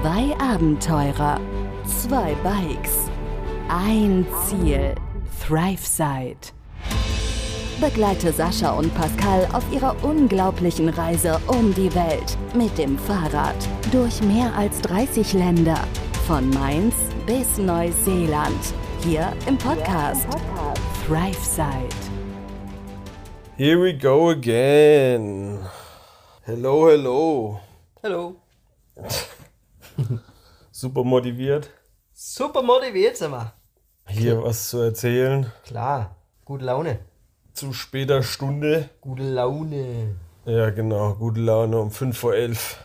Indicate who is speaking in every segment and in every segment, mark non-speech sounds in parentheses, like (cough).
Speaker 1: Zwei Abenteurer, zwei Bikes, ein Ziel, ThriveSide. Begleite Sascha und Pascal auf ihrer unglaublichen Reise um die Welt mit dem Fahrrad durch mehr als 30 Länder, von Mainz bis Neuseeland, hier im Podcast ThriveSide.
Speaker 2: Here we go again. Hello, hello.
Speaker 3: Hallo. (laughs) (laughs)
Speaker 2: Super motiviert,
Speaker 3: Super motiviert sind wir.
Speaker 2: hier was zu erzählen.
Speaker 3: Klar. Gute Laune.
Speaker 2: Zu später Stunde.
Speaker 3: Gute Laune.
Speaker 2: Ja, genau. Gute Laune um 5 vor 11.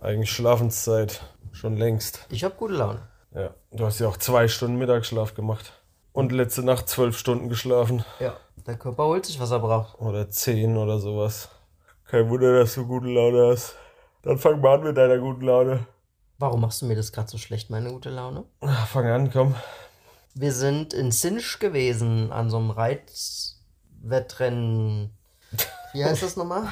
Speaker 2: Eigentlich Schlafenszeit. Schon längst.
Speaker 3: Ich hab gute Laune.
Speaker 2: Ja, du hast ja auch zwei Stunden Mittagsschlaf gemacht. Und letzte Nacht zwölf Stunden geschlafen.
Speaker 3: Ja. Der Körper holt sich, was er braucht.
Speaker 2: Oder zehn oder sowas. Kein Wunder, dass du gute Laune hast. Dann fang mal an mit deiner guten Laune.
Speaker 3: Warum machst du mir das gerade so schlecht, meine gute Laune?
Speaker 2: Ah, Fang an, komm.
Speaker 3: Wir sind in Sinch gewesen, an so einem Reitwettrennen. Wie heißt das nochmal?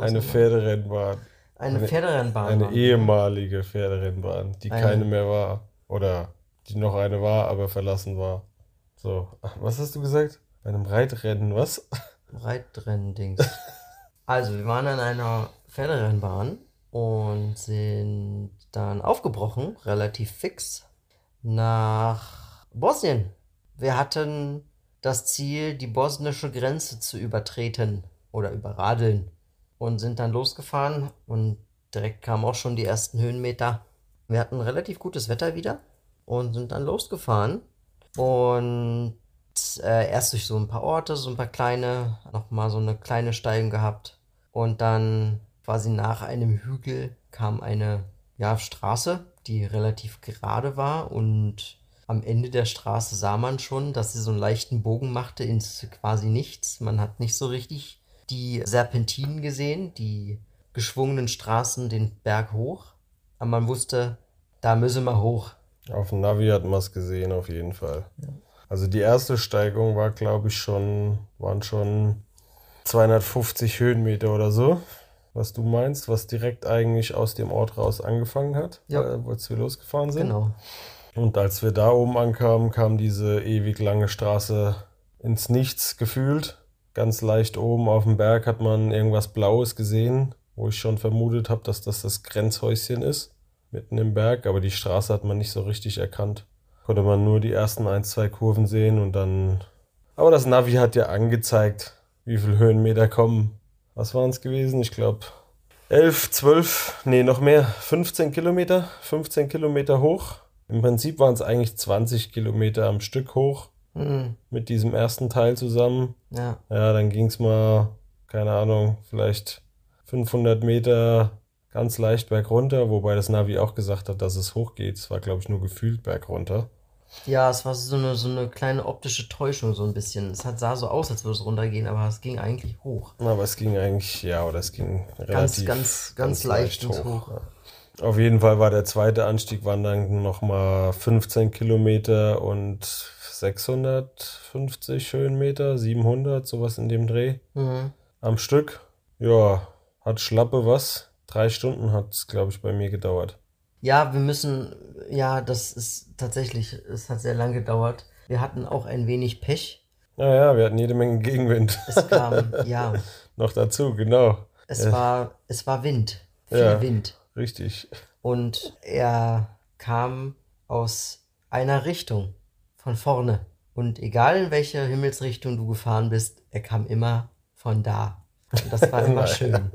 Speaker 2: Eine? Pferderennbahn.
Speaker 3: Eine Pferderennbahn.
Speaker 2: Eine
Speaker 3: waren wir.
Speaker 2: ehemalige Pferderennbahn, die
Speaker 3: Eine-
Speaker 2: keine mehr war. Oder die noch eine war, aber verlassen war. So, was hast du gesagt? Bei einem Reitrennen, was?
Speaker 3: Reitrennen-Dings. also, wir waren an einer Pferderennbahn und sind dann aufgebrochen, relativ fix, nach Bosnien. Wir hatten das Ziel, die bosnische Grenze zu übertreten oder überradeln und sind dann losgefahren und direkt kamen auch schon die ersten Höhenmeter. Wir hatten relativ gutes Wetter wieder und sind dann losgefahren und äh, erst durch so ein paar Orte, so ein paar kleine, nochmal so eine kleine Steigung gehabt. Und dann quasi nach einem Hügel kam eine ja, Straße, die relativ gerade war. Und am Ende der Straße sah man schon, dass sie so einen leichten Bogen machte ins quasi nichts. Man hat nicht so richtig die Serpentinen gesehen, die geschwungenen Straßen den Berg hoch. Aber man wusste, da müssen wir hoch.
Speaker 2: Auf dem Navi hat man es gesehen, auf jeden Fall. Also die erste Steigung war, glaube ich, schon, waren schon 250 Höhenmeter oder so, was du meinst, was direkt eigentlich aus dem Ort raus angefangen hat,
Speaker 3: Ja.
Speaker 2: äh, als wir losgefahren sind.
Speaker 3: Genau.
Speaker 2: Und als wir da oben ankamen, kam diese ewig lange Straße ins Nichts gefühlt. Ganz leicht oben auf dem Berg hat man irgendwas Blaues gesehen, wo ich schon vermutet habe, dass das das Grenzhäuschen ist, mitten im Berg. Aber die Straße hat man nicht so richtig erkannt. Konnte man nur die ersten ein, zwei Kurven sehen und dann... Aber das Navi hat ja angezeigt, wie viele Höhenmeter kommen. Was waren es gewesen? Ich glaube 11, 12, nee, noch mehr, 15 Kilometer, 15 Kilometer hoch. Im Prinzip waren es eigentlich 20 Kilometer am Stück hoch
Speaker 3: Hm,
Speaker 2: mit diesem ersten Teil zusammen.
Speaker 3: ja.
Speaker 2: Ja, dann ging es mal, keine Ahnung, vielleicht 500 Meter ganz leicht bergunter, wobei das Navi auch gesagt hat, dass es hochgeht. Es war, glaube ich, nur gefühlt bergunter.
Speaker 3: Ja, es war so eine, so eine kleine optische Täuschung, so ein bisschen. Es hat, sah so aus, als würde es runtergehen, aber es ging eigentlich hoch.
Speaker 2: Aber es ging eigentlich, ja, oder es ging
Speaker 3: Ganz,
Speaker 2: relativ
Speaker 3: ganz, ganz, leicht ins Hoch.
Speaker 2: Ja. Auf jeden Fall war der zweite Anstieg, waren dann nochmal 15 Kilometer und 650 Höhenmeter, 700, sowas in dem Dreh.
Speaker 3: Mhm.
Speaker 2: Am Stück. Ja, hat Schlappe was. Drei Stunden hat es, glaube ich, bei mir gedauert.
Speaker 3: Ja, wir müssen, ja, das ist tatsächlich, es hat sehr lang gedauert. Wir hatten auch ein wenig Pech.
Speaker 2: Naja, wir hatten jede Menge Gegenwind.
Speaker 3: Es kam, (laughs) ja,
Speaker 2: Noch dazu, genau.
Speaker 3: es
Speaker 2: Ja.
Speaker 3: war, es war Wind, viel
Speaker 2: Ja.
Speaker 3: Wind.
Speaker 2: Richtig.
Speaker 3: Und er kam aus einer Richtung, von vorne. Und egal in welche Himmelsrichtung du gefahren bist, er kam immer von da. Und das war immer (laughs) schön.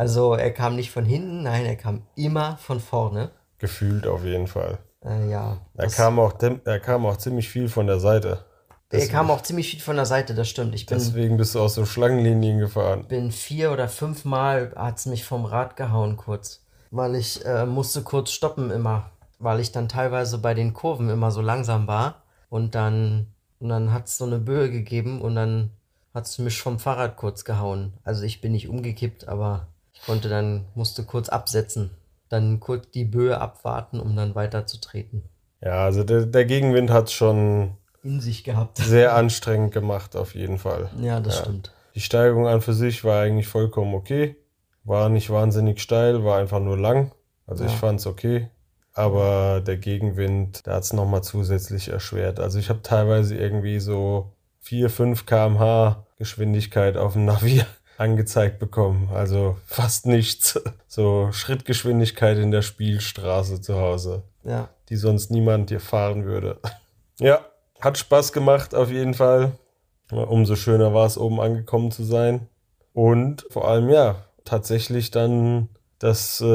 Speaker 3: Also er kam nicht von hinten, nein, er kam immer von vorne.
Speaker 2: Gefühlt auf jeden Fall.
Speaker 3: Äh, ja.
Speaker 2: Er kam, auch, er kam auch ziemlich viel von der Seite.
Speaker 3: er kam auch ziemlich viel von der Seite, das stimmt. Ich bin,
Speaker 2: Deswegen bist du aus so Schlangenlinien gefahren.
Speaker 3: bin vier oder fünf Mal hat es mich vom Rad gehauen kurz. Weil ich äh, musste kurz stoppen immer. Weil ich dann teilweise bei den Kurven immer so langsam war. Und dann, und dann hat es so eine Böe gegeben und dann hat es mich vom Fahrrad kurz gehauen. Also ich bin nicht umgekippt, aber konnte dann, musste kurz absetzen. Dann kurz die Böe abwarten, um dann weiterzutreten.
Speaker 2: Ja, also der, der Gegenwind hat schon
Speaker 3: In sich gehabt. (laughs)
Speaker 2: sehr anstrengend gemacht, auf jeden Fall.
Speaker 3: Ja, das stimmt.
Speaker 2: Die Steigung an für sich war eigentlich vollkommen okay. War nicht wahnsinnig steil, war einfach nur lang. Also
Speaker 3: Ja.
Speaker 2: ich fand es okay. Aber der Gegenwind, der hat es nochmal zusätzlich erschwert. Also ich habe teilweise irgendwie so 4, 5 km/h Geschwindigkeit auf dem Navi angezeigt bekommen. Also fast nichts. (laughs) So Schrittgeschwindigkeit in der Spielstraße zu Hause,
Speaker 3: Ja.
Speaker 2: die sonst niemand hier fahren würde. (laughs) Ja, hat Spaß gemacht auf jeden Fall. Umso schöner war es, oben angekommen zu sein. Und vor allem, ja, tatsächlich dann das äh,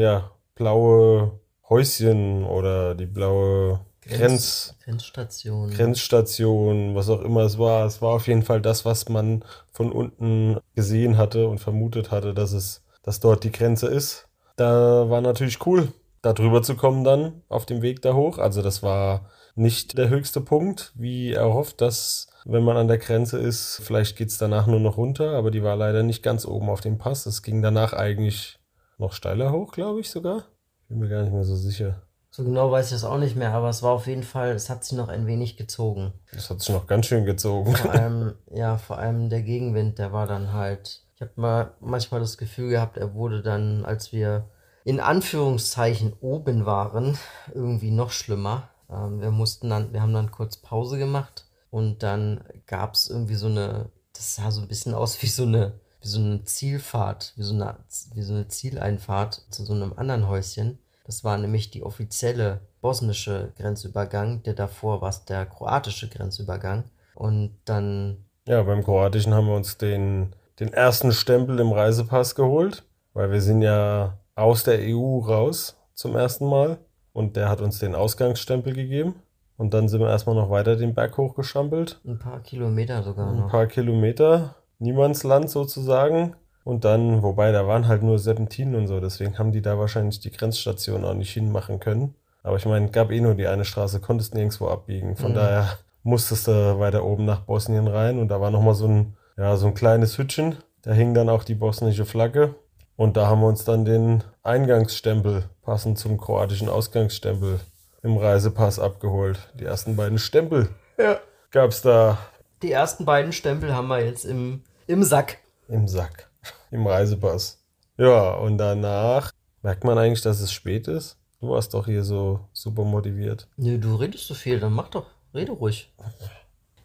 Speaker 2: ja, blaue Häuschen oder die blaue Grenz,
Speaker 3: Grenzstation.
Speaker 2: Grenzstation, was auch immer es war. Es war auf jeden Fall das, was man von unten gesehen hatte und vermutet hatte, dass es, dass dort die Grenze ist. Da war natürlich cool, da drüber zu kommen dann auf dem Weg da hoch. Also das war nicht der höchste Punkt, wie erhofft, dass wenn man an der Grenze ist, vielleicht geht es danach nur noch runter, aber die war leider nicht ganz oben auf dem Pass. Es ging danach eigentlich noch steiler hoch, glaube ich sogar. Bin mir gar nicht mehr so sicher.
Speaker 3: So genau weiß ich das auch nicht mehr, aber es war auf jeden Fall, es hat sich noch ein wenig gezogen.
Speaker 2: Das hat sich noch ganz schön gezogen.
Speaker 3: Vor allem, ja, vor allem der Gegenwind, der war dann halt. Ich habe mal manchmal das Gefühl gehabt, er wurde dann, als wir in Anführungszeichen oben waren, irgendwie noch schlimmer. Ähm, wir mussten dann, wir haben dann kurz Pause gemacht und dann gab es irgendwie so eine, das sah so ein bisschen aus wie so eine, wie so eine Zielfahrt, wie so eine, wie so eine Zieleinfahrt zu so einem anderen Häuschen. Das war nämlich die offizielle bosnische Grenzübergang, der davor war es der kroatische Grenzübergang. Und dann,
Speaker 2: Ja, beim Kroatischen haben wir uns den, den ersten Stempel im Reisepass geholt, weil wir sind ja aus der EU raus zum ersten Mal und der hat uns den Ausgangsstempel gegeben. Und dann sind wir erstmal noch weiter den Berg hochgeschampelt,
Speaker 3: ein paar Kilometer sogar
Speaker 2: ein
Speaker 3: noch.
Speaker 2: paar Kilometer, Niemandsland sozusagen. Und dann, wobei da waren halt nur Serpentinen und so, deswegen haben die da wahrscheinlich die Grenzstation auch nicht hinmachen können. Aber ich meine, gab eh nur die eine Straße, konntest nirgendwo abbiegen. Von
Speaker 3: Mhm.
Speaker 2: daher musstest du weiter oben nach Bosnien rein und da war nochmal so ein, ja, so ein kleines Hütchen. Da hing dann auch die bosnische Flagge. Und da haben wir uns dann den Eingangsstempel, passend zum kroatischen Ausgangsstempel, im Reisepass abgeholt. Die ersten beiden Stempel
Speaker 3: Ja.
Speaker 2: gab's da
Speaker 3: Die ersten beiden Stempel haben wir jetzt im, im Sack.
Speaker 2: im Sack, im Reisepass. Ja, und danach merkt man eigentlich, dass es spät ist. Du warst doch hier so super motiviert.
Speaker 3: Nö, du redest so viel, dann mach doch, rede ruhig.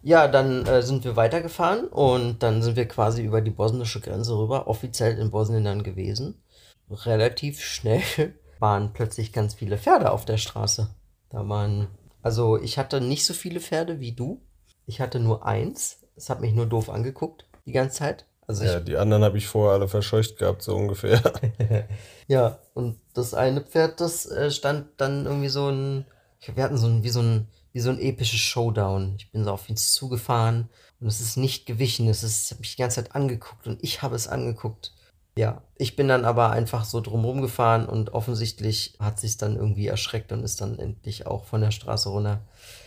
Speaker 3: Ja, dann äh, sind wir weitergefahren und dann sind wir quasi über die bosnische Grenze rüber, offiziell in Bosnien dann gewesen. Relativ schnell (laughs) waren plötzlich ganz viele Pferde auf der Straße. Da waren, also ich hatte nicht so viele Pferde wie du. Ich hatte nur eins. Es hat mich nur doof angeguckt die ganze Zeit. Also
Speaker 2: Ja, die anderen habe ich vorher alle verscheucht gehabt, so ungefähr. (laughs)
Speaker 3: Ja, und das eine Pferd, das äh, stand dann irgendwie so ein, wir hatten so ein, wie so ein, wie so ein episches Showdown. Ich bin so auf ihn zugefahren und es ist nicht gewichen. Es ist, ich habe mich die ganze Zeit angeguckt und ich habe es angeguckt. Ja, ich bin dann aber einfach so drumherum gefahren und offensichtlich hat sich dann irgendwie erschreckt und ist dann endlich auch von der Straße runter.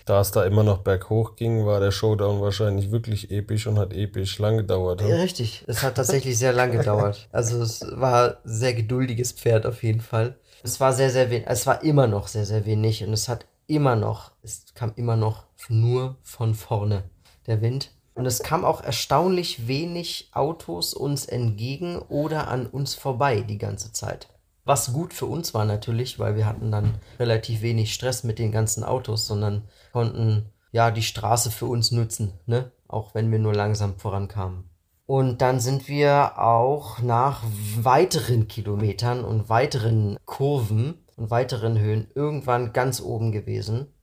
Speaker 2: Da es da immer noch berghoch ging, war der Showdown wahrscheinlich wirklich episch und hat episch lang gedauert.
Speaker 3: Ja, richtig. Es hat tatsächlich sehr lang gedauert. (laughs) Also es war sehr geduldiges Pferd auf jeden Fall. Es war sehr, sehr wenig. Es war immer noch sehr, sehr wenig und es hat immer noch, es kam immer noch nur von vorne der Wind. Und es kam auch erstaunlich wenig Autos uns entgegen oder an uns vorbei die ganze Zeit. Was gut für uns war natürlich, weil wir hatten dann relativ wenig Stress mit den ganzen Autos, sondern konnten ja die Straße für uns nutzen, ne? Auch wenn wir nur langsam vorankamen. Und dann sind wir auch nach weiteren Kilometern und weiteren Kurven und weiteren Höhen irgendwann ganz oben gewesen.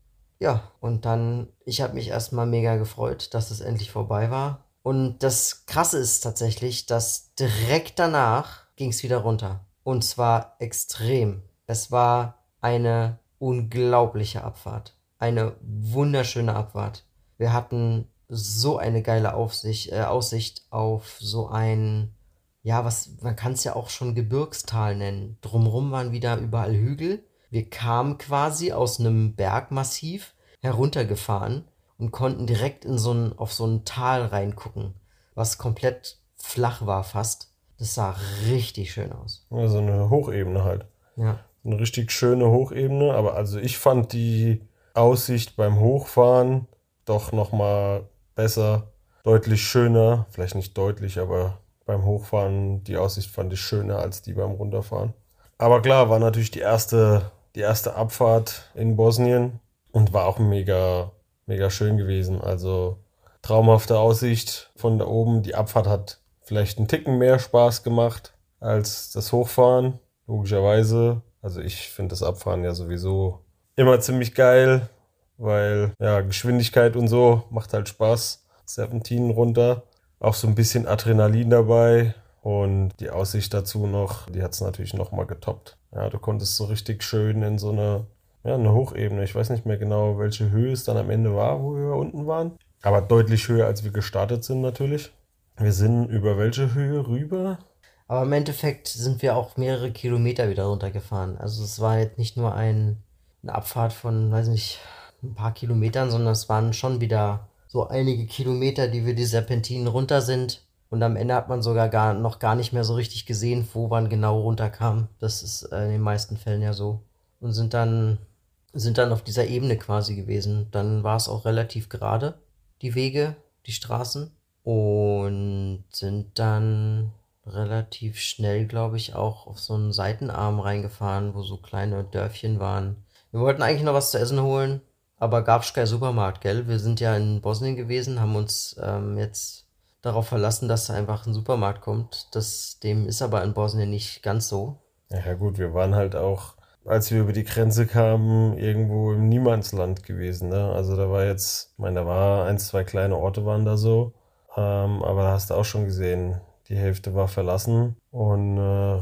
Speaker 3: Ja, und dann, ich habe mich erstmal mega gefreut, dass es endlich vorbei war. Und das Krasse ist tatsächlich, dass direkt danach ging es wieder runter. Und zwar extrem. Es war eine unglaubliche Abfahrt. Eine wunderschöne Abfahrt. Wir hatten so eine geile Aufsicht, äh, Aussicht auf so ein, ja, was, man kann es ja auch schon Gebirgstal nennen. Drumrum waren wieder überall Hügel. Wir kamen quasi aus einem Bergmassiv heruntergefahren und konnten direkt in so ein, auf so ein Tal reingucken, was komplett flach war fast. Das sah richtig schön aus.
Speaker 2: Ja, so eine Hochebene halt.
Speaker 3: Ja.
Speaker 2: Eine richtig schöne Hochebene, aber also ich fand die Aussicht beim Hochfahren doch nochmal besser, deutlich schöner. Vielleicht nicht deutlich, aber beim Hochfahren die Aussicht fand ich schöner als die beim Runterfahren. Aber klar, war natürlich die erste, die erste Abfahrt in Bosnien und war auch mega, mega schön gewesen. Also traumhafte Aussicht von da oben. Die Abfahrt hat vielleicht einen Ticken mehr Spaß gemacht als das Hochfahren, logischerweise. Also ich finde das Abfahren ja sowieso immer ziemlich geil, weil ja, Geschwindigkeit und so macht halt Spaß. Serpentinen runter. Auch so ein bisschen Adrenalin dabei. Und die Aussicht dazu noch, die hat es natürlich nochmal getoppt. Ja, du konntest so richtig schön in so eine, ja, eine Hochebene. Ich weiß nicht mehr genau, welche Höhe es dann am Ende war, wo wir unten waren. Aber deutlich höher, als wir gestartet sind natürlich. Wir sind über welche Höhe rüber?
Speaker 3: Aber im Endeffekt sind wir auch mehrere Kilometer wieder runtergefahren. Also es war jetzt nicht nur ein, eine Abfahrt von, weiß nicht, ein paar Kilometern, sondern es waren schon wieder so einige Kilometer, die wir die Serpentinen runter sind. Und am Ende hat man sogar gar, noch gar nicht mehr so richtig gesehen, wo man genau runterkam. Das ist äh, in den meisten Fällen ja so. Und sind dann, sind dann auf dieser Ebene quasi gewesen. Dann war es auch relativ gerade, die Wege, die Straßen. Und sind dann relativ schnell, glaube ich, auch auf so einen Seitenarm reingefahren, wo so kleine Dörfchen waren. Wir wollten eigentlich noch was zu essen holen, aber gab's keinen Supermarkt, gell? Wir sind ja in Bosnien gewesen, haben uns ähm, jetzt darauf verlassen, dass da einfach ein Supermarkt kommt. Das, dem ist aber in Bosnien nicht ganz so.
Speaker 2: Ja gut, wir waren halt auch, als wir über die Grenze kamen, irgendwo im Niemandsland gewesen. Ne? Also da war jetzt, ich meine, da war ein, zwei kleine Orte waren da so. Ähm, aber da hast du auch schon gesehen, die Hälfte war verlassen und äh,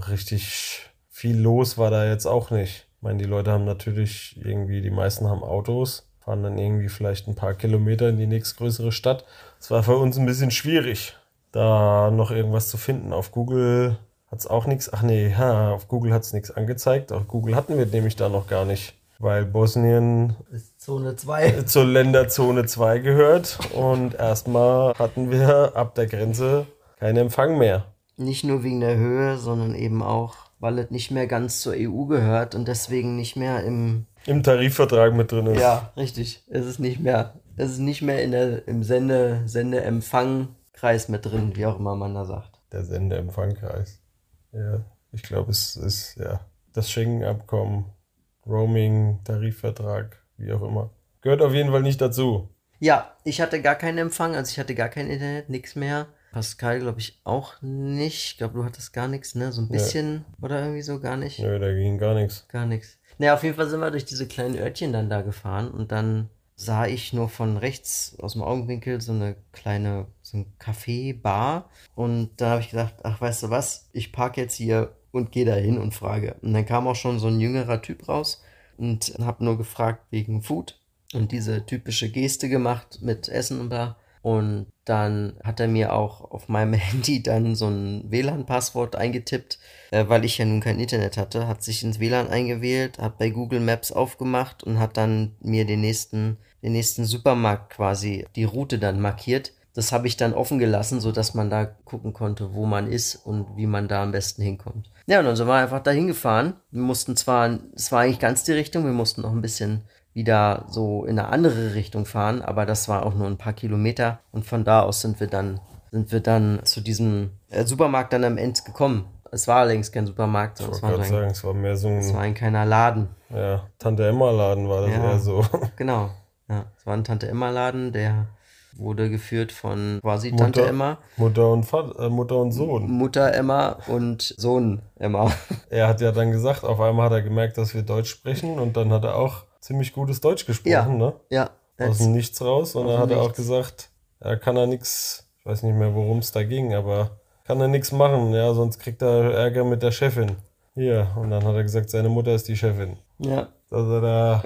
Speaker 2: richtig viel los war da jetzt auch nicht. Ich meine, die Leute haben natürlich irgendwie, die meisten haben Autos fahren dann irgendwie vielleicht ein paar Kilometer in die nächstgrößere Stadt. Es war für uns ein bisschen schwierig, da noch irgendwas zu finden. Auf Google hat es auch nichts. Ach nee, ha, auf Google hat es nichts angezeigt. Auf Google hatten wir nämlich da noch gar nicht, weil Bosnien
Speaker 3: ist Zone 2. (laughs)
Speaker 2: zur Länderzone 2 gehört. Und erstmal hatten wir ab der Grenze keinen Empfang mehr.
Speaker 3: Nicht nur wegen der Höhe, sondern eben auch, weil es nicht mehr ganz zur EU gehört und deswegen nicht mehr im
Speaker 2: im Tarifvertrag mit drin ist.
Speaker 3: Ja, richtig. Es ist nicht mehr, es ist nicht mehr in der, im Sende, Sendeempfangkreis mit drin, wie auch immer man da sagt.
Speaker 2: Der Sendeempfangkreis. Ja, ich glaube, es ist ja das Schengen-Abkommen, Roaming, Tarifvertrag, wie auch immer. Gehört auf jeden Fall nicht dazu.
Speaker 3: Ja, ich hatte gar keinen Empfang, also ich hatte gar kein Internet, nichts mehr. Pascal, glaube ich, auch nicht. Ich glaube, du hattest gar nichts, ne? So ein bisschen ja. oder irgendwie so gar nicht.
Speaker 2: Nö, da ging gar nichts.
Speaker 3: Gar nichts. Naja, auf jeden Fall sind wir durch diese kleinen Örtchen dann da gefahren und dann sah ich nur von rechts aus dem Augenwinkel so eine kleine, so ein Café, Bar. Und da habe ich gedacht, ach, weißt du was, ich parke jetzt hier und gehe da hin und frage. Und dann kam auch schon so ein jüngerer Typ raus und habe nur gefragt wegen Food und diese typische Geste gemacht mit Essen und da. Und dann hat er mir auch auf meinem (laughs) Handy dann so ein WLAN-Passwort eingetippt, äh, weil ich ja nun kein Internet hatte, hat sich ins WLAN eingewählt, hat bei Google Maps aufgemacht und hat dann mir den nächsten, den nächsten Supermarkt quasi die Route dann markiert. Das habe ich dann offen gelassen, sodass man da gucken konnte, wo man ist und wie man da am besten hinkommt. Ja, und dann sind wir einfach dahin gefahren. Wir mussten zwar, es war eigentlich ganz die Richtung, wir mussten noch ein bisschen wieder so in eine andere Richtung fahren, aber das war auch nur ein paar Kilometer und von da aus sind wir dann sind wir dann zu diesem äh, Supermarkt dann am Ende gekommen. Es war allerdings kein Supermarkt,
Speaker 2: sondern es war, ein, sagen, es war mehr so ein.
Speaker 3: Es war ein kleiner Laden.
Speaker 2: Ja, Tante Emma Laden war das ja, eher so. (laughs)
Speaker 3: Genau. Ja, es war ein Tante Emma Laden, der wurde geführt von quasi Mutter, Tante Emma.
Speaker 2: Mutter und Vater, äh, Mutter und Sohn.
Speaker 3: Mutter Emma und Sohn Emma.
Speaker 2: Er hat ja dann gesagt, auf einmal hat er gemerkt, dass wir Deutsch sprechen und dann hat er auch ziemlich gutes Deutsch gesprochen,
Speaker 3: ja,
Speaker 2: ne?
Speaker 3: Ja.
Speaker 2: Aus dem Nichts raus. Und dann hat er auch gesagt, er kann er nichts, ich weiß nicht mehr, worum es da ging, aber kann er nichts machen, ja, sonst kriegt er Ärger mit der Chefin. Hier. Und dann hat er gesagt, seine Mutter ist die Chefin.
Speaker 3: Ja.
Speaker 2: Dass er da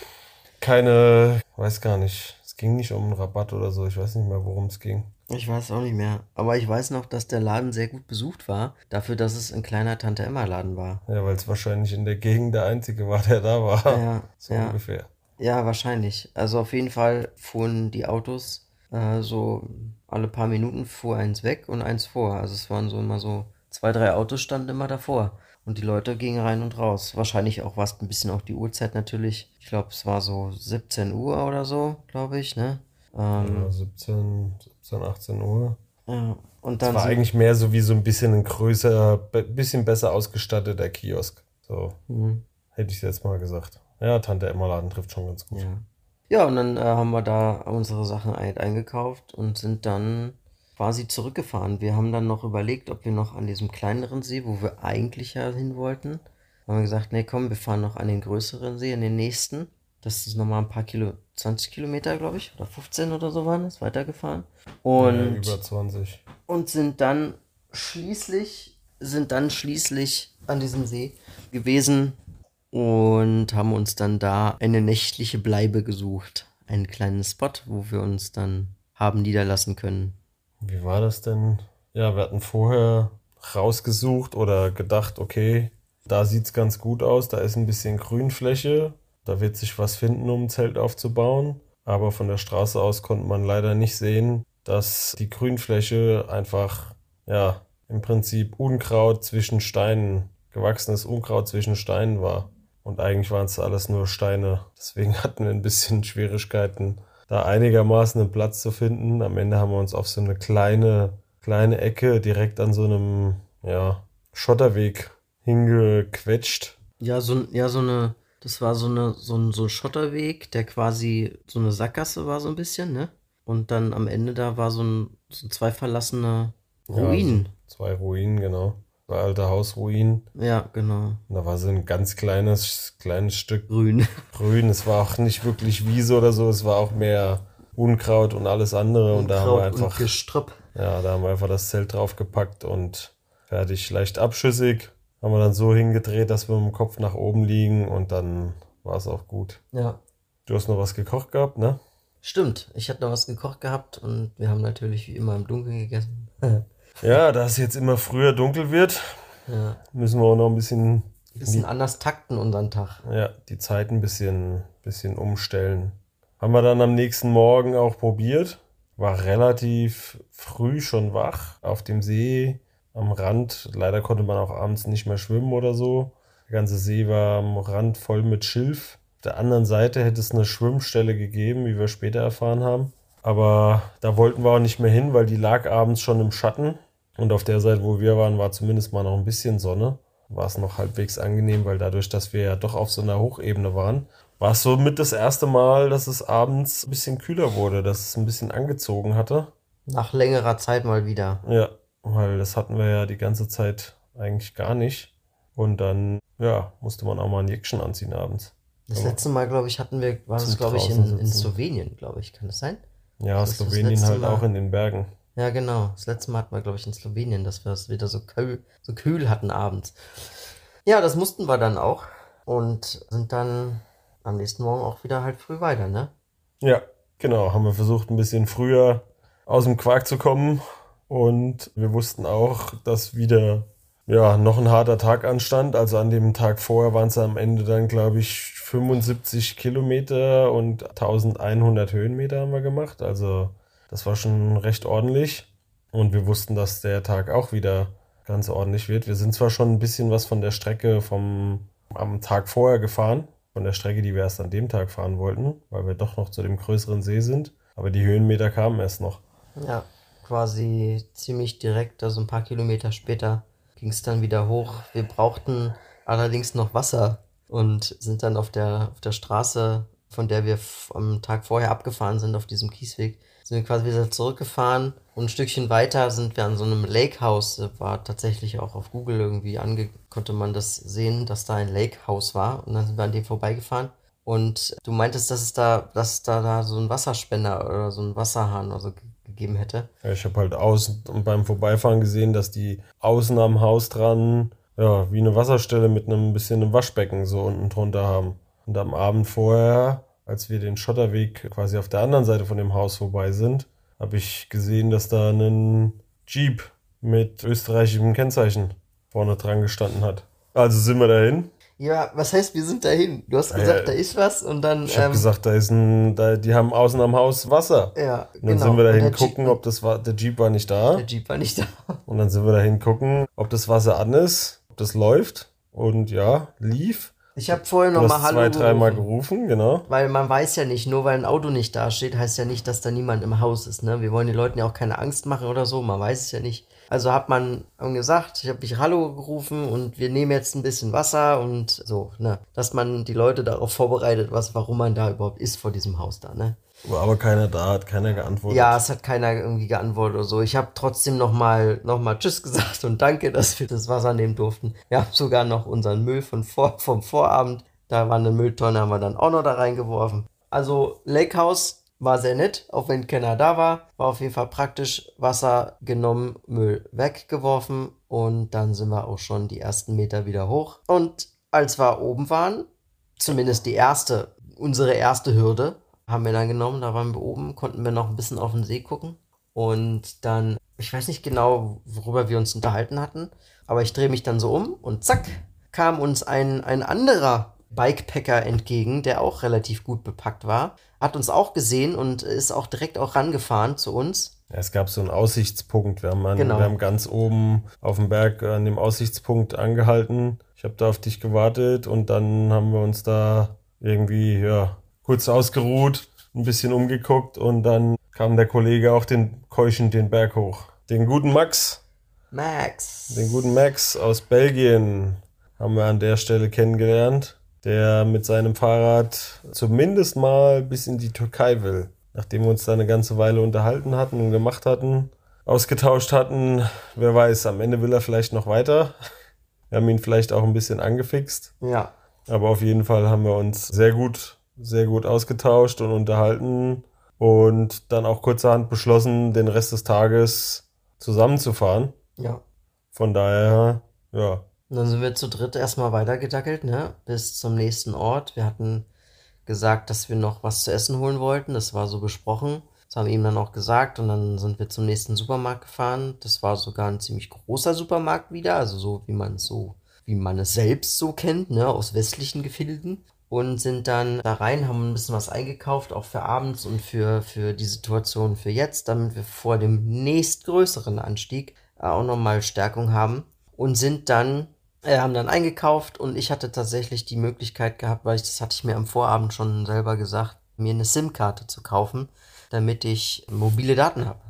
Speaker 2: (laughs) keine, weiß gar nicht, es ging nicht um einen Rabatt oder so, ich weiß nicht mehr, worum es ging.
Speaker 3: Ich weiß auch nicht mehr. Aber ich weiß noch, dass der Laden sehr gut besucht war, dafür, dass es ein kleiner Tante-Emma-Laden war.
Speaker 2: Ja, weil es wahrscheinlich in der Gegend der einzige war, der da war.
Speaker 3: Ja, (laughs)
Speaker 2: so
Speaker 3: ja.
Speaker 2: ungefähr.
Speaker 3: Ja, wahrscheinlich. Also auf jeden Fall fuhren die Autos äh, so alle paar Minuten fuhr eins weg und eins vor. Also es waren so immer so zwei, drei Autos standen immer davor. Und die Leute gingen rein und raus. Wahrscheinlich auch was ein bisschen auch die Uhrzeit natürlich. Ich glaube, es war so 17 Uhr oder so, glaube ich, ne?
Speaker 2: Ähm, ja, 17, 17, 18 Uhr.
Speaker 3: Ja, und dann.
Speaker 2: Es war eigentlich mehr so wie so ein bisschen ein größer, bisschen besser ausgestatteter Kiosk. So hätte ich jetzt mal gesagt. Ja, Tante Emma Laden trifft schon ganz gut.
Speaker 3: Ja. Ja, und dann äh, haben wir da unsere Sachen ein eingekauft und sind dann quasi zurückgefahren. Wir haben dann noch überlegt, ob wir noch an diesem kleineren See, wo wir eigentlich ja hin wollten, haben wir gesagt, nee, komm, wir fahren noch an den größeren See, an den nächsten. Das ist nochmal ein paar Kilo, 20 Kilometer, glaube ich, oder 15 oder so waren es, weitergefahren. Und,
Speaker 2: Ja, über 20.
Speaker 3: und sind dann schließlich, sind dann schließlich an diesem See gewesen und haben uns dann da eine nächtliche Bleibe gesucht. Einen kleinen Spot, wo wir uns dann haben niederlassen können.
Speaker 2: Wie war das denn? Ja, wir hatten vorher rausgesucht oder gedacht, okay, da sieht's ganz gut aus, da ist ein bisschen Grünfläche, da wird sich was finden, um ein Zelt aufzubauen. Aber von der Straße aus konnte man leider nicht sehen, dass die Grünfläche einfach, ja, im Prinzip Unkraut zwischen Steinen, gewachsenes Unkraut zwischen Steinen war. Und eigentlich waren es alles nur Steine. Deswegen (laughs) hatten wir ein bisschen Schwierigkeiten, da einigermaßen einen Platz zu finden. Am Ende haben wir uns auf so eine kleine, kleine Ecke direkt an so einem, ja, Schotterweg hingequetscht.
Speaker 3: Ja, so, ja, so eine, das war so eine, so ein, so ein Schotterweg, der quasi so eine Sackgasse war so ein bisschen, ne? Und dann am Ende da war so ein, so zwei verlassene Ruinen.
Speaker 2: Ja, so zwei Ruinen, genau. Zwei alte Hausruinen.
Speaker 3: Ja, genau.
Speaker 2: Und da war so ein ganz kleines, kleines Stück
Speaker 3: Grün.
Speaker 2: Grün. Es war auch nicht wirklich Wiese oder so, es war auch mehr Unkraut und alles andere. Und da haben wir einfach,
Speaker 3: Gestrüpp.
Speaker 2: ja, da haben wir einfach das Zelt draufgepackt und fertig. Leicht abschüssig. Haben wir dann so hingedreht, dass wir mit dem Kopf nach oben liegen und dann war es auch gut.
Speaker 3: Ja.
Speaker 2: Du hast noch was gekocht gehabt, ne?
Speaker 3: Stimmt, ich hatte noch was gekocht gehabt und wir haben natürlich wie immer im Dunkeln gegessen. (laughs)
Speaker 2: Ja, da es jetzt immer früher dunkel wird,
Speaker 3: ja.
Speaker 2: müssen wir auch noch ein bisschen,
Speaker 3: Bisschen anders takten unseren Tag.
Speaker 2: ja, die Zeit ein bisschen, bisschen umstellen. Haben wir dann am nächsten Morgen auch probiert. War relativ früh schon wach auf dem See am Rand. Leider konnte man auch abends nicht mehr schwimmen oder so. Der ganze See war am Rand voll mit Schilf. Auf der anderen Seite hätte es eine Schwimmstelle gegeben, wie wir später erfahren haben. Aber da wollten wir auch nicht mehr hin, weil die lag abends schon im Schatten. Und auf der Seite, wo wir waren, war zumindest mal noch ein bisschen Sonne. War es noch halbwegs angenehm, weil dadurch, dass wir ja doch auf so einer Hochebene waren, war es somit das erste Mal, dass es abends ein bisschen kühler wurde, dass es ein bisschen angezogen hatte.
Speaker 3: Nach längerer Zeit mal wieder.
Speaker 2: Ja, weil das hatten wir ja die ganze Zeit eigentlich gar nicht. Und dann, ja, musste man auch mal ein Jäckchen anziehen abends.
Speaker 3: Das
Speaker 2: Aber
Speaker 3: letzte Mal, glaube ich, hatten wir, war das, glaube ich, in, in. Slowenien, glaube ich. Kann das sein?
Speaker 2: Ja,
Speaker 3: Das
Speaker 2: Slowenien halt
Speaker 3: Mal.
Speaker 2: auch in den Bergen.
Speaker 3: Ja, genau. Das letzte Mal hatten wir, glaube ich, in Slowenien, dass wir es wieder so kühl, so kühl hatten abends. Ja, das mussten wir dann auch und sind dann am nächsten Morgen auch wieder halt früh weiter, ne?
Speaker 2: Ja, genau. Haben wir versucht, ein bisschen früher aus dem Quark zu kommen. Und wir wussten auch, dass wieder ja, noch ein harter Tag anstand. Also an dem Tag vorher waren es am Ende dann, glaube ich, 75 Kilometer und 1100 Höhenmeter haben wir gemacht. Also das war schon recht ordentlich. Und wir wussten, dass der Tag auch wieder ganz ordentlich wird. Wir sind zwar schon ein bisschen was von der Strecke vom am Tag vorher gefahren, von der Strecke, die wir erst an dem Tag fahren wollten, weil wir doch noch zu dem größeren See sind. Aber die Höhenmeter kamen erst noch.
Speaker 3: Ja, quasi ziemlich direkt, also ein paar Kilometer später ging es dann wieder hoch. Wir brauchten allerdings noch Wasser und sind dann auf der, auf der Straße, von der wir am Tag vorher abgefahren sind, auf diesem Kiesweg, sind wir quasi wieder zurückgefahren und ein Stückchen weiter sind wir an so einem Lakehouse, war tatsächlich auch auf Google irgendwie ange, konnte man das sehen, dass da ein Lakehouse war und dann sind wir an dem vorbeigefahren. Und du meintest, dass es da, dass da, da so ein Wasserspender oder so ein Wasserhahn oder so ge- gegeben hätte.
Speaker 2: Ja, ich habe halt außen beim Vorbeifahren gesehen, dass die außen am Haus dran, ja, wie eine Wasserstelle mit einem bisschen einem Waschbecken so unten drunter haben. Und am Abend vorher, als wir den Schotterweg quasi auf der anderen Seite von dem Haus vorbei sind, habe ich gesehen, dass da ein Jeep mit österreichischem Kennzeichen vorne dran gestanden hat. Also sind wir dahin.
Speaker 3: Ja, was heißt, wir sind dahin? Du hast
Speaker 2: Äh,
Speaker 3: gesagt, da ist was und dann.
Speaker 2: Ich habe
Speaker 3: ähm,
Speaker 2: gesagt, da ist ein, da, die haben außen am Haus Wasser.
Speaker 3: ja,
Speaker 2: Und dann sind wir dahin gucken,
Speaker 3: Jeep,
Speaker 2: ob das war, der Jeep war nicht da.
Speaker 3: Der Jeep war nicht da. (laughs)
Speaker 2: Und dann sind wir dahin gucken, ob das Wasser an ist, ob das läuft. Und ja, lief.
Speaker 3: Ich habe vorher noch mal Hallo
Speaker 2: zwei, dreimal
Speaker 3: gerufen.
Speaker 2: gerufen, genau.
Speaker 3: Weil man weiß ja nicht, nur weil ein Auto nicht da steht, heißt ja nicht, dass da niemand im Haus ist. Ne? Wir wollen den Leuten ja auch keine Angst machen oder so, man weiß es ja nicht. Also hat man gesagt, ich habe mich Hallo gerufen und wir nehmen jetzt ein bisschen Wasser und so, ne? Dass man die Leute darauf vorbereitet, was, warum man da überhaupt ist vor diesem Haus da, ne?
Speaker 2: Aber keiner da, hat keiner geantwortet.
Speaker 3: Ja, es hat keiner irgendwie geantwortet oder so. Ich habe trotzdem nochmal noch mal Tschüss gesagt und danke, dass wir das Wasser nehmen durften. Wir haben sogar noch unseren Müll von vor, vom Vorabend. Da war eine Mülltonne, haben wir dann auch noch da reingeworfen. Also Lake House war sehr nett, auch wenn keiner da war. War auf jeden Fall praktisch. Wasser genommen, Müll weggeworfen und dann sind wir auch schon die ersten Meter wieder hoch. Und als wir oben waren, zumindest die erste, unsere erste Hürde, haben wir dann genommen. Da waren wir oben, konnten wir noch ein bisschen auf den See gucken. Und dann, ich weiß nicht genau, worüber wir uns unterhalten hatten, aber ich drehe mich dann so um und zack, kam uns ein, ein anderer Bikepacker entgegen, der auch relativ gut bepackt war. Hat uns auch gesehen und ist auch direkt auch rangefahren zu uns.
Speaker 2: Ja, es gab so einen Aussichtspunkt. Wir haben, an,
Speaker 3: Genau.
Speaker 2: wir haben ganz oben auf dem Berg an dem Aussichtspunkt angehalten. Ich habe da auf dich gewartet und dann haben wir uns da irgendwie ja, kurz ausgeruht, ein bisschen umgeguckt und dann kam der Kollege auch den keuchend den Berg hoch. Den guten Max,
Speaker 3: Max.
Speaker 2: den guten Max aus Belgien haben wir an der Stelle kennengelernt, der mit seinem Fahrrad zumindest mal bis in die Türkei will. Nachdem wir uns da eine ganze Weile unterhalten hatten und gemacht hatten, ausgetauscht hatten, wer weiß, am Ende will er vielleicht noch weiter. (laughs) Wir haben ihn vielleicht auch ein bisschen angefixt,
Speaker 3: Ja.
Speaker 2: aber auf jeden Fall haben wir uns sehr gut, sehr gut ausgetauscht und unterhalten und dann auch kurzerhand beschlossen, den Rest des Tages zusammenzufahren.
Speaker 3: Ja.
Speaker 2: Von daher, ja,
Speaker 3: Und dann sind wir zu dritt erstmal weitergedackelt, ne? Bis zum nächsten Ort. Wir hatten gesagt, dass wir noch was zu essen holen wollten. Das war so besprochen. Das haben wir ihm dann auch gesagt. Und dann sind wir zum nächsten Supermarkt gefahren. Das war sogar ein ziemlich großer Supermarkt wieder. Also so, wie man es so, wie man es selbst so kennt, ne? Aus westlichen Gefilden. Und sind dann da rein, haben ein bisschen was eingekauft, auch für abends und für, für die Situation für jetzt, damit wir vor dem nächstgrößeren Anstieg äh, auch nochmal Stärkung haben. Und sind dann äh, haben dann eingekauft und ich hatte tatsächlich die Möglichkeit gehabt, weil ich das hatte ich mir am Vorabend schon selber gesagt, mir eine SIM-Karte zu kaufen, damit ich mobile Daten habe.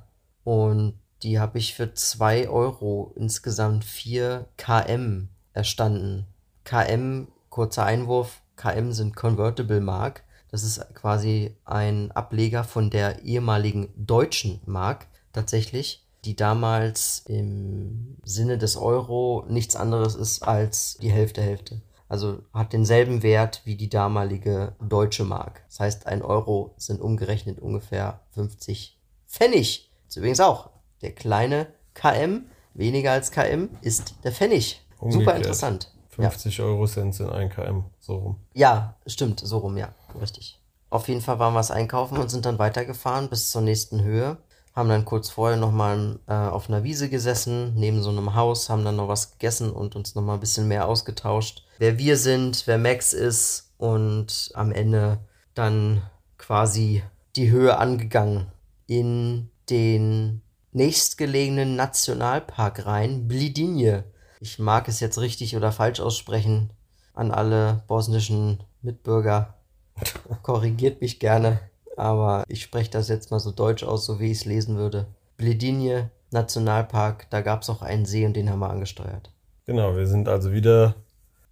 Speaker 3: Und die habe ich für 2 Euro insgesamt 4 km erstanden. KM, kurzer Einwurf, KM sind Convertible Mark. Das ist quasi ein Ableger von der ehemaligen deutschen Mark tatsächlich, die damals im Sinne des Euro nichts anderes ist als die Hälfte Hälfte. Also hat denselben Wert wie die damalige deutsche Mark. Das heißt, ein Euro sind umgerechnet ungefähr 50 Pfennig. Das ist übrigens auch der kleine KM, weniger als KM, ist der Pfennig. Super
Speaker 2: Umgekehrt.
Speaker 3: interessant. Ja.
Speaker 2: 50 Euro Cent sind 1 km, so rum.
Speaker 3: Ja, stimmt, so rum, ja, richtig. Auf jeden Fall waren wir es einkaufen und sind dann weitergefahren bis zur nächsten Höhe. Haben dann kurz vorher nochmal äh, auf einer Wiese gesessen, neben so einem Haus, haben dann noch was gegessen und uns nochmal ein bisschen mehr ausgetauscht. Wer wir sind, wer Max ist und am Ende dann quasi die Höhe angegangen in den nächstgelegenen Nationalpark rein, Blidinje. Ich mag es jetzt richtig oder falsch aussprechen an alle bosnischen Mitbürger. (laughs) Korrigiert mich gerne, aber ich spreche das jetzt mal so deutsch aus, so wie ich es lesen würde. Bledinje Nationalpark, da gab es auch einen See und den haben wir angesteuert.
Speaker 2: Genau, wir sind also wieder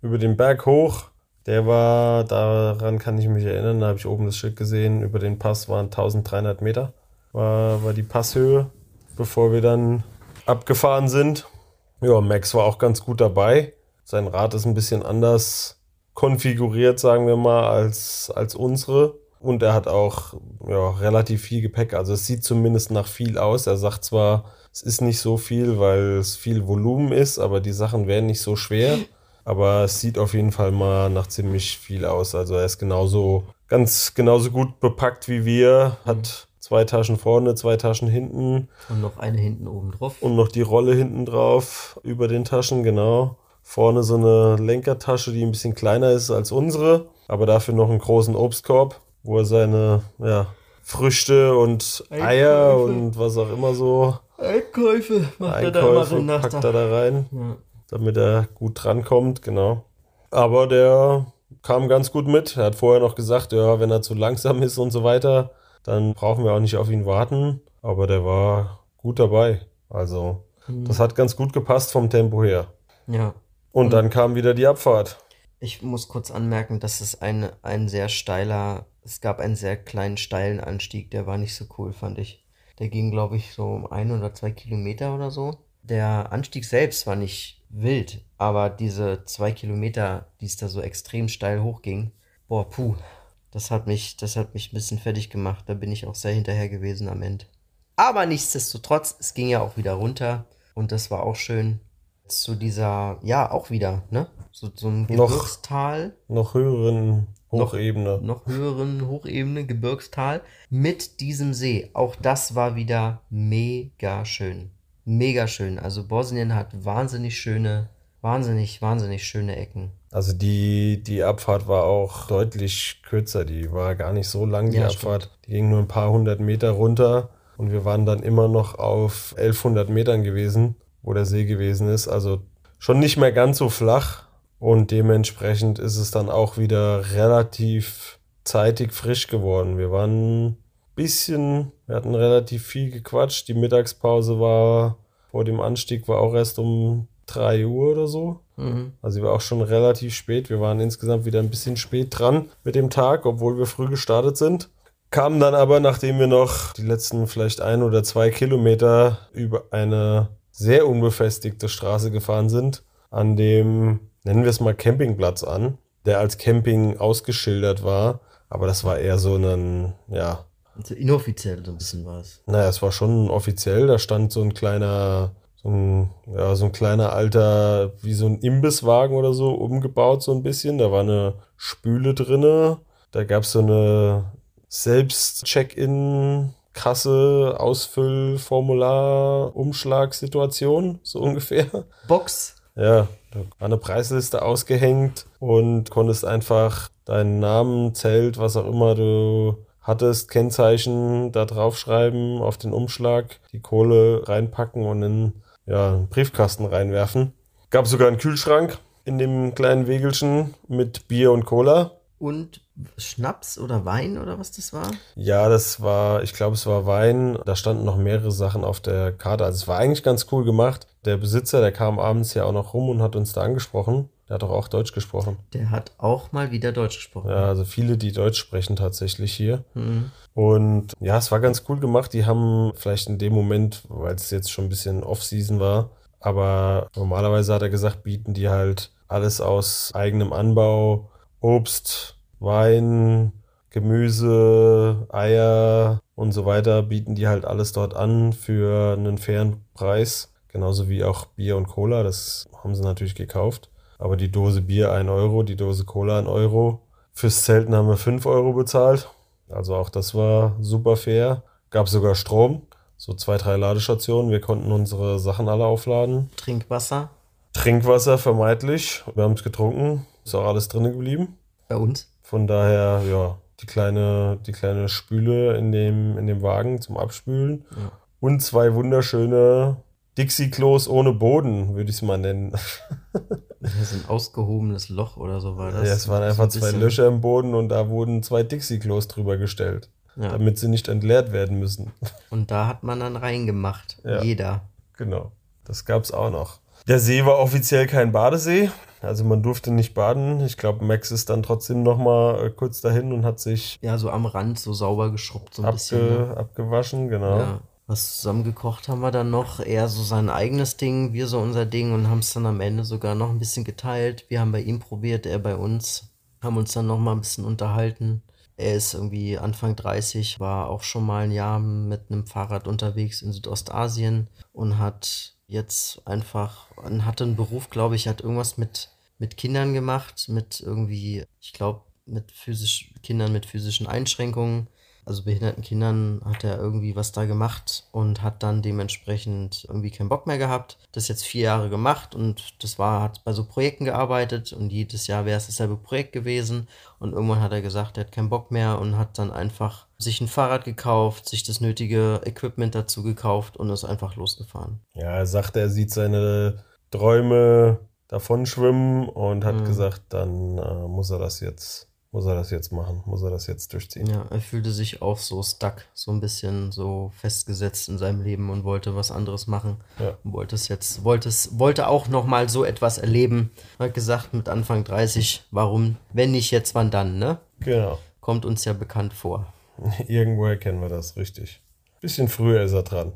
Speaker 2: über den Berg hoch. Der war, daran kann ich mich erinnern, da habe ich oben das Schild gesehen, über den Pass waren 1300 Meter, war, war die Passhöhe, bevor wir dann abgefahren sind. Ja, Max war auch ganz gut dabei. Sein Rad ist ein bisschen anders konfiguriert, sagen wir mal, als, als unsere. Und er hat auch ja, relativ viel Gepäck. Also es sieht zumindest nach viel aus. Er sagt zwar, es ist nicht so viel, weil es viel Volumen ist, aber die Sachen wären nicht so schwer. Aber es sieht auf jeden Fall mal nach ziemlich viel aus. Also er ist genauso, ganz genauso gut bepackt wie wir. Hat zwei Taschen vorne, zwei Taschen hinten
Speaker 3: Und noch eine hinten oben drauf.
Speaker 2: und noch die Rolle hinten drauf über den Taschen, genau. Vorne so eine Lenkertasche, die ein bisschen kleiner ist als unsere, aber dafür noch einen großen Obstkorb, wo er seine ja, Früchte und Eier
Speaker 3: Einkäufe.
Speaker 2: und was auch immer so
Speaker 3: Einkäufe macht
Speaker 2: Einkäufe packt er da rein,
Speaker 3: Ja.
Speaker 2: damit er gut drankommt, genau. Aber der kam ganz gut mit. Er hat vorher noch gesagt, ja, wenn er zu langsam ist und so weiter, dann brauchen wir auch nicht auf ihn warten. Aber der war gut dabei. Also
Speaker 3: Mhm.
Speaker 2: Das hat ganz gut gepasst vom Tempo her.
Speaker 3: Ja.
Speaker 2: Und
Speaker 3: Und-
Speaker 2: dann kam wieder die Abfahrt.
Speaker 3: Ich muss kurz anmerken, dass es ein, ein sehr steiler, es gab einen sehr kleinen steilen Anstieg, der war nicht so cool, fand ich. Der ging, glaube ich, so um ein oder zwei Kilometer oder so. Der Anstieg selbst war nicht wild, aber diese zwei Kilometer, die es da so extrem steil hochging, boah, puh, das hat mich, das hat mich ein bisschen fertig gemacht. Da bin ich auch sehr hinterher gewesen am Ende. Aber nichtsdestotrotz, es ging ja auch wieder runter und das war auch schön. Zu dieser, ja, auch wieder, ne? So, so ein
Speaker 2: Noch-
Speaker 3: Gebirgstal,
Speaker 2: Noch höheren Hochebene.
Speaker 3: noch höheren Hochebene, Gebirgstal mit diesem See. Auch das war wieder mega schön. Mega schön. Also Bosnien hat wahnsinnig schöne, wahnsinnig, wahnsinnig schöne Ecken.
Speaker 2: Also die, die Abfahrt war auch deutlich kürzer. Die war gar nicht so lang, die
Speaker 3: Ja,
Speaker 2: Abfahrt. Die ging nur ein paar hundert Meter runter und wir waren dann immer noch auf 1100 Metern gewesen, wo der See gewesen ist. Also schon nicht mehr ganz so flach und dementsprechend ist es dann auch wieder relativ zeitig frisch geworden. Wir waren ein bisschen, wir hatten relativ viel gequatscht. Die Mittagspause war vor dem Anstieg war auch erst um 3 Uhr oder so.
Speaker 3: Mhm.
Speaker 2: Also sie war auch schon relativ spät. Wir waren insgesamt wieder ein bisschen spät dran mit dem Tag, obwohl wir früh gestartet sind. Kamen dann aber, nachdem wir noch die letzten vielleicht ein oder zwei Kilometer über eine sehr unbefestigte Straße gefahren sind, an dem, nennen wir es mal Campingplatz an, der als Camping ausgeschildert war. Aber das war eher so ein, ja,
Speaker 3: Also inoffiziell so ein bisschen war es.
Speaker 2: naja, es war schon offiziell, da stand so ein kleiner, so ein, ja, so ein kleiner alter, wie so ein Imbisswagen oder so, umgebaut so ein bisschen. Da war eine Spüle drinne. Da gab es so eine Selbst-Check-In-Kasse, Ausfüllformular, Umschlagssituation, so ungefähr.
Speaker 3: Box.
Speaker 2: Ja, da war eine Preisliste ausgehängt und konntest einfach deinen Namen, Zelt, was auch immer du hattest, Kennzeichen da draufschreiben auf den Umschlag, die Kohle reinpacken und in ja, einen Briefkasten reinwerfen. Gab sogar einen Kühlschrank in dem kleinen Wegelchen mit Bier und Cola.
Speaker 3: Und Schnaps oder Wein oder was das war?
Speaker 2: Ja, das war, ich glaube, es war Wein. Da standen noch mehrere Sachen auf der Karte. Also es war eigentlich ganz cool gemacht. Der Besitzer, der kam abends ja auch noch rum und hat uns da angesprochen. Der hat doch auch Deutsch gesprochen.
Speaker 3: Der hat auch mal wieder Deutsch gesprochen.
Speaker 2: Ja, also viele, die Deutsch sprechen tatsächlich hier.
Speaker 3: Mhm.
Speaker 2: Und ja, es war ganz cool gemacht. Die haben vielleicht in dem Moment, weil es jetzt schon ein bisschen Off-Season war, aber normalerweise hat er gesagt, bieten die halt alles aus eigenem Anbau, Obst, Wein, Gemüse, Eier und so weiter, bieten die halt alles dort an für einen fairen Preis. Genauso wie auch Bier und Cola, das haben sie natürlich gekauft. Aber die Dose Bier 1 Euro, die Dose Cola 1 Euro. Fürs Zelten haben wir 5 Euro bezahlt. Also auch das war super fair. Gab sogar Strom, so zwei, drei Ladestationen. Wir konnten unsere Sachen alle aufladen.
Speaker 3: Trinkwasser
Speaker 2: Trinkwasser vermeidlich. Wir haben es getrunken. Ist auch alles drin geblieben.
Speaker 3: bei uns.
Speaker 2: Von daher, ja, die kleine, die kleine Spüle in dem, in dem Wagen zum Abspülen.
Speaker 3: Ja.
Speaker 2: Und zwei wunderschöne Dixie-Klos ohne Boden, würde ich es mal nennen.
Speaker 3: Das ist ein ausgehobenes Loch oder so war das.
Speaker 2: ja, es waren
Speaker 3: So
Speaker 2: einfach
Speaker 3: ein
Speaker 2: zwei
Speaker 3: bisschen-
Speaker 2: Löcher im Boden und da wurden zwei Dixie-Klos drüber gestellt,
Speaker 3: Ja.
Speaker 2: damit sie nicht entleert werden müssen.
Speaker 3: Und da hat man dann reingemacht.
Speaker 2: Ja.
Speaker 3: Jeder.
Speaker 2: Genau, das gab es auch noch. Der See war offiziell kein Badesee, also man durfte nicht baden. Ich glaube, Max ist dann trotzdem noch mal äh, kurz dahin und hat sich
Speaker 3: Ja, so am Rand so sauber geschrubbt, so ein
Speaker 2: abge
Speaker 3: bisschen. Ne?
Speaker 2: abgewaschen, genau.
Speaker 3: Ja. Was zusammengekocht haben wir dann noch. Er so sein eigenes Ding, wir so unser Ding und haben es dann am Ende sogar noch ein bisschen geteilt. Wir haben bei ihm probiert, er bei uns. Haben uns dann noch mal ein bisschen unterhalten. Er ist irgendwie Anfang 30, war auch schon mal ein Jahr mit einem Fahrrad unterwegs in Südostasien und hat jetzt einfach, hatte einen Beruf, glaube ich, hat irgendwas mit, mit Kindern gemacht, mit irgendwie, ich glaube, mit physisch, Kindern mit physischen Einschränkungen also behinderten Kindern hat er irgendwie was da gemacht und hat dann dementsprechend irgendwie keinen Bock mehr gehabt. Das jetzt vier Jahre gemacht und das war, hat bei so Projekten gearbeitet und jedes Jahr wäre es dasselbe Projekt gewesen und irgendwann hat er gesagt, er hat keinen Bock mehr und hat dann einfach sich ein Fahrrad gekauft, sich das nötige Equipment dazu gekauft und ist einfach losgefahren.
Speaker 2: Ja, er sagte, er sieht seine Träume davon schwimmen und hat
Speaker 3: Mhm.
Speaker 2: gesagt, dann äh, muss er das jetzt muss er das jetzt machen, muss er das jetzt durchziehen.
Speaker 3: Ja, er fühlte sich auch so stuck, so ein bisschen so festgesetzt in seinem Leben und wollte was anderes machen.
Speaker 2: Ja.
Speaker 3: Wollte es jetzt, wollte es, wollte auch nochmal so etwas erleben. Hat gesagt, mit Anfang 30, warum, wenn nicht jetzt, wann dann, ne?
Speaker 2: Genau.
Speaker 3: Kommt uns ja bekannt vor. (laughs)
Speaker 2: Irgendwoher kennen wir das, richtig. Bisschen früher ist er dran.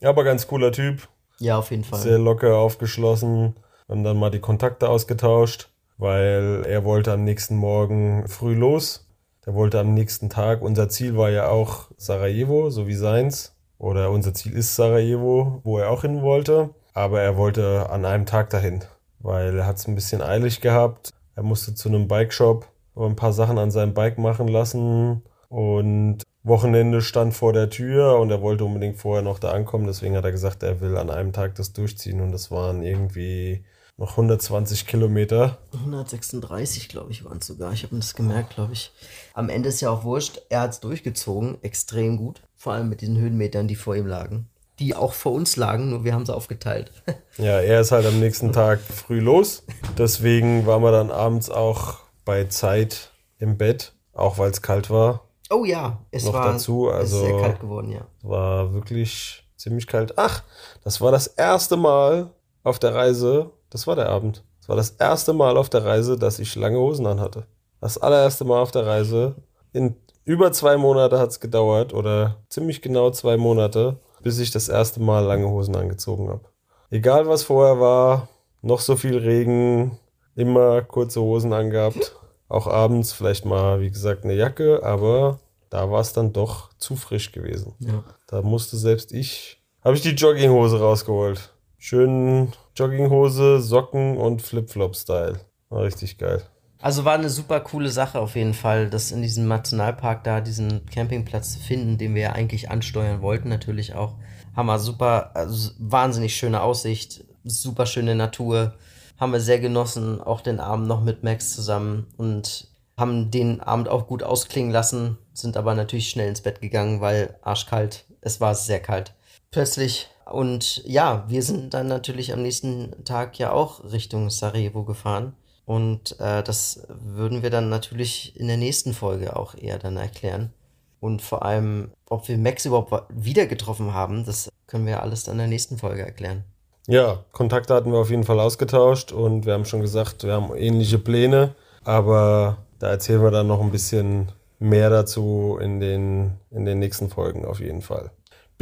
Speaker 2: Ja, aber ganz cooler Typ,
Speaker 3: Ja, auf jeden Fall.
Speaker 2: sehr locker aufgeschlossen. Haben dann mal die Kontakte ausgetauscht, weil er wollte am nächsten Morgen früh los. Der wollte am nächsten Tag, unser Ziel war ja auch Sarajevo, so wie seins. Oder unser Ziel ist Sarajevo, wo er auch hin wollte. Aber er wollte an einem Tag dahin, weil er hat es ein bisschen eilig gehabt. Er musste zu einem Bikeshop ein paar Sachen an seinem Bike machen lassen. Und Wochenende stand vor der Tür und er wollte unbedingt vorher noch da ankommen. Deswegen hat er gesagt, er will an einem Tag das durchziehen. Und das waren irgendwie noch 120 Kilometer.
Speaker 3: 136, glaube ich, waren es sogar. Ich habe mir das gemerkt, glaube ich. Am Ende ist ja auch wurscht. Er hat es durchgezogen, extrem gut. Vor allem mit diesen Höhenmetern, die vor ihm lagen. Die auch vor uns lagen, nur wir haben sie aufgeteilt. (laughs)
Speaker 2: Ja, er ist halt am nächsten Tag früh los. Deswegen waren wir dann abends auch bei Zeit im Bett, auch weil es kalt war.
Speaker 3: Oh ja, es
Speaker 2: Noch
Speaker 3: war
Speaker 2: dazu,
Speaker 3: es ist
Speaker 2: also-
Speaker 3: sehr kalt geworden, ja.
Speaker 2: Es war wirklich ziemlich kalt. Ach, das war das erste Mal auf der Reise. Das war der Abend. Das war das erste Mal auf der Reise, dass ich lange Hosen anhatte. Das allererste Mal auf der Reise. In über zwei Monate hat es gedauert oder ziemlich genau zwei Monate, bis ich das erste Mal lange Hosen angezogen habe. Egal was vorher war, noch so viel Regen, immer kurze Hosen angehabt. Auch abends vielleicht mal, wie gesagt, eine Jacke, aber da war es dann doch zu frisch gewesen.
Speaker 3: ja.
Speaker 2: Da musste selbst ich, habe ich die Jogginghose rausgeholt. Schön Jogginghose, Socken und Flip-Flop-Style. Richtig geil.
Speaker 3: Also war eine super coole Sache auf jeden Fall, das in diesem Nationalpark da diesen Campingplatz zu finden, den wir ja eigentlich ansteuern wollten, natürlich auch. Wir super, also wahnsinnig schöne Aussicht, super schöne Natur. Haben wir sehr genossen, auch den Abend noch mit Max zusammen und haben den Abend auch gut ausklingen lassen, sind aber natürlich schnell ins Bett gegangen, weil arschkalt, es war sehr kalt. Plötzlich. Und ja, wir sind dann natürlich am nächsten Tag ja auch Richtung Sarajevo gefahren. Und äh, das würden wir dann natürlich in der nächsten Folge auch eher dann erklären. Und vor allem, ob wir Max überhaupt wieder getroffen haben, das können wir alles dann in der nächsten Folge erklären.
Speaker 2: Ja, Kontakte hatten wir auf jeden Fall ausgetauscht und wir haben schon gesagt, wir haben ähnliche Pläne, aber da erzählen wir dann noch ein bisschen mehr dazu in den, in den nächsten Folgen auf jeden Fall.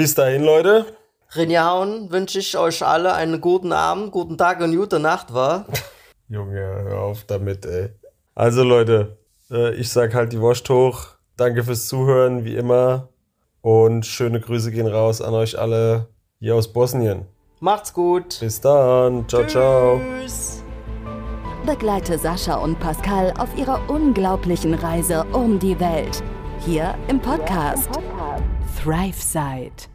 Speaker 2: Bis dahin, Leute.
Speaker 3: Rinjahauen wünsche ich euch alle einen guten Abend, guten Tag und gute Nacht, war. (laughs)
Speaker 2: Junge, hör auf damit, ey. Also Leute, äh, ich sag halt die Wurst hoch. Danke fürs Zuhören, wie immer. Und schöne Grüße gehen raus an euch alle hier aus Bosnien.
Speaker 3: Macht's gut.
Speaker 2: Bis dann. Ciao, ciao.
Speaker 3: Tschüss.
Speaker 1: Begleite Sascha und Pascal auf ihrer unglaublichen Reise um die Welt. Hier im Podcast ThriveSide.